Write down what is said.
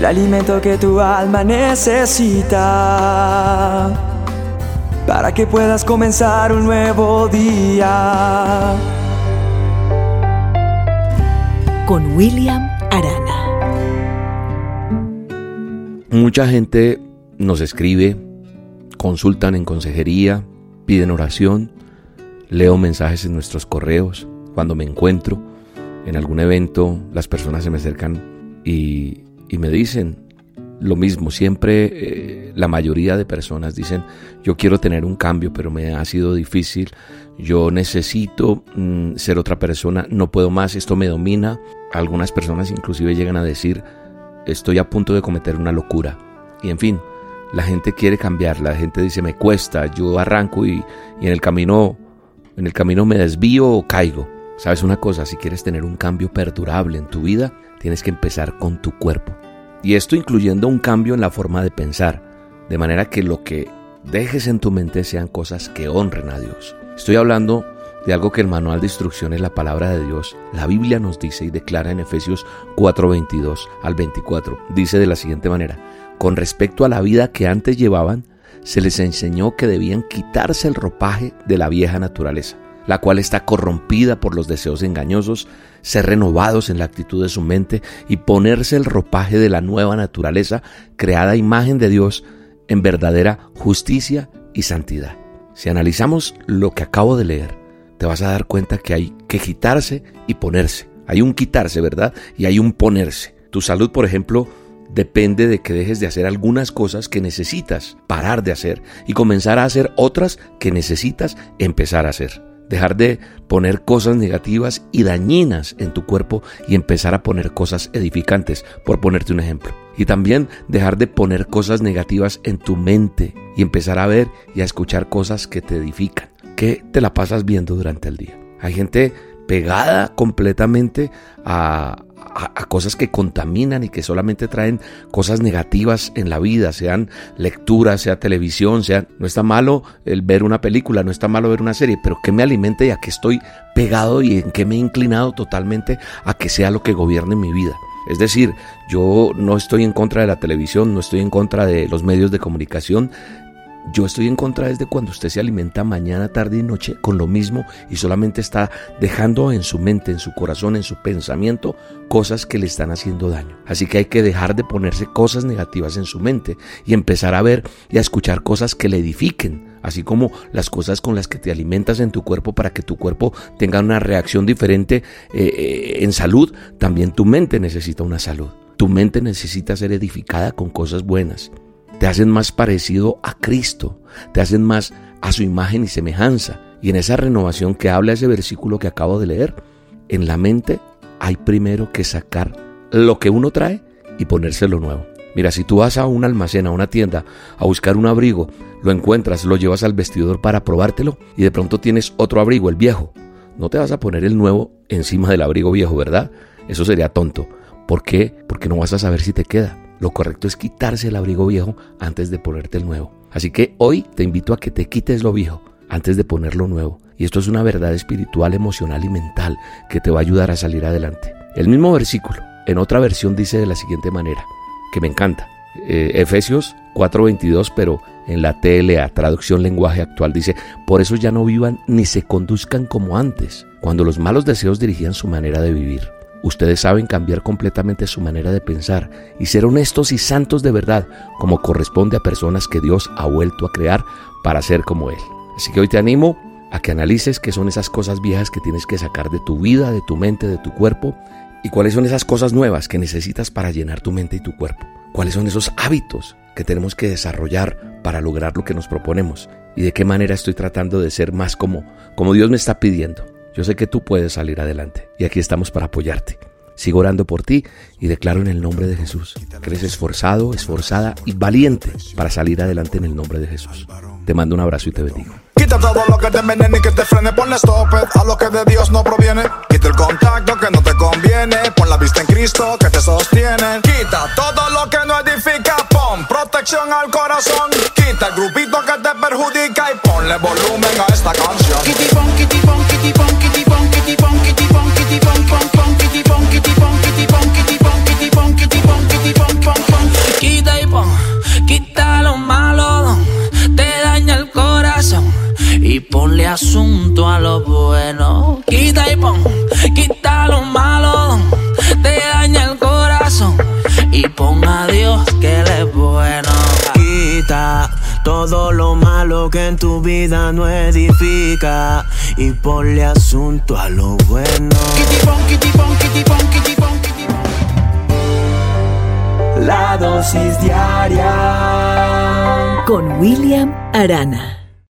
el alimento que tu alma necesita para que puedas comenzar un nuevo día. Con William Arana. Mucha gente nos escribe, consultan en consejería, piden oración, leo mensajes en nuestros correos. Cuando me encuentro en algún evento, las personas se me acercan y, me dicen lo mismo. Siempre eh, la mayoría de personas dicen, yo quiero tener un cambio, pero me ha sido difícil. Yo necesito mm, ser otra persona, no puedo más, esto me domina. Algunas personas inclusive llegan a decir, estoy a punto de cometer una locura. Y en fin, la gente quiere cambiar, la gente dice me cuesta, yo arranco y, y, en el camino en el camino me desvío o caigo. Sabes una cosa, si quieres tener un cambio perdurable en tu vida, tienes que empezar con tu cuerpo. Y esto incluyendo un cambio en la forma de pensar, de manera que lo que dejes en tu mente sean cosas que honren a Dios. Estoy hablando de algo que el manual de instrucciones, la palabra de Dios, la Biblia nos dice y declara en Efesios 4:22 al 24. Dice de la siguiente manera, con respecto a la vida que antes llevaban, se les enseñó que debían quitarse el ropaje de la vieja naturaleza, la cual está corrompida por los deseos engañosos, ser renovados en la actitud de su mente y ponerse el ropaje de la nueva naturaleza, creada a imagen de Dios, en verdadera justicia y santidad. Si analizamos lo que acabo de leer, te vas a dar cuenta que hay que quitarse y ponerse. Hay un quitarse, ¿verdad? Y hay un ponerse. Tu salud, por ejemplo, depende de que dejes de hacer algunas cosas que necesitas parar de hacer y comenzar a hacer otras que necesitas empezar a hacer. Dejar de poner cosas negativas y dañinas en tu cuerpo y empezar a poner cosas edificantes, por ponerte un ejemplo. Y también dejar de poner cosas negativas en tu mente y empezar a ver y a escuchar cosas que te edifican. ¿Qué te la pasas viendo durante el día? Hay gente pegada completamente a, cosas que contaminan y que solamente traen cosas negativas en la vida, sean lecturas, sea televisión, sea... No está malo el ver una película, no está malo ver una serie, pero ¿qué me alimenta y a qué estoy pegado y en qué me he inclinado totalmente a que sea lo que gobierne mi vida? Es decir, yo no estoy en contra de la televisión, no estoy en contra de los medios de comunicación, yo estoy en contra desde cuando usted se alimenta mañana, tarde y noche con lo mismo y solamente está dejando en su mente, en su corazón, en su pensamiento cosas que le están haciendo daño. Así que hay que dejar de ponerse cosas negativas en su mente y empezar a ver y a escuchar cosas que le edifiquen, así como las cosas con las que te alimentas en tu cuerpo para que tu cuerpo tenga una reacción diferente eh, eh, en salud. También tu mente necesita una salud. Tu mente necesita ser edificada con cosas buenas te hacen más parecido a Cristo, te hacen más a su imagen y semejanza. Y en esa renovación que habla ese versículo que acabo de leer, en la mente hay primero que sacar lo que uno trae y ponérselo nuevo. Mira, si tú vas a un almacén, a una tienda, a buscar un abrigo, lo encuentras, lo llevas al vestidor para probártelo y de pronto tienes otro abrigo, el viejo. No te vas a poner el nuevo encima del abrigo viejo, ¿verdad? Eso sería tonto. ¿Por qué? Porque no vas a saber si te queda. Lo correcto es quitarse el abrigo viejo antes de ponerte el nuevo. Así que hoy te invito a que te quites lo viejo antes de ponerlo nuevo. Y esto es una verdad espiritual, emocional y mental que te va a ayudar a salir adelante. El mismo versículo, en otra versión, dice de la siguiente manera, que me encanta. Eh, Efesios 4:22, pero en la TLA, traducción lenguaje actual, dice, por eso ya no vivan ni se conduzcan como antes, cuando los malos deseos dirigían su manera de vivir. Ustedes saben cambiar completamente su manera de pensar y ser honestos y santos de verdad, como corresponde a personas que Dios ha vuelto a crear para ser como Él. Así que hoy te animo a que analices qué son esas cosas viejas que tienes que sacar de tu vida, de tu mente, de tu cuerpo, y cuáles son esas cosas nuevas que necesitas para llenar tu mente y tu cuerpo. Cuáles son esos hábitos que tenemos que desarrollar para lograr lo que nos proponemos y de qué manera estoy tratando de ser más como, como Dios me está pidiendo. Yo sé que tú puedes salir adelante y aquí estamos para apoyarte. Sigo orando por ti y declaro en el nombre de Jesús que eres esforzado, esforzada y valiente para salir adelante en el nombre de Jesús. Te mando un abrazo y te bendigo. Quita todo lo que te envenene y que te frene, ponle stop a lo que de Dios no proviene. Quita el contacto que no te conviene, pon la vista en Cristo que te sostiene. Quita todo lo que no edifica, pon protección al corazón. Quita el grupito que te perjudica y ponle volumen a esta canción. Lo bueno. Quita y pon, quita lo malo, te daña el corazón. Y pon a Dios que Él es bueno. Quita todo lo malo que en tu vida no edifica y ponle asunto a lo bueno. La dosis diaria con William Arana.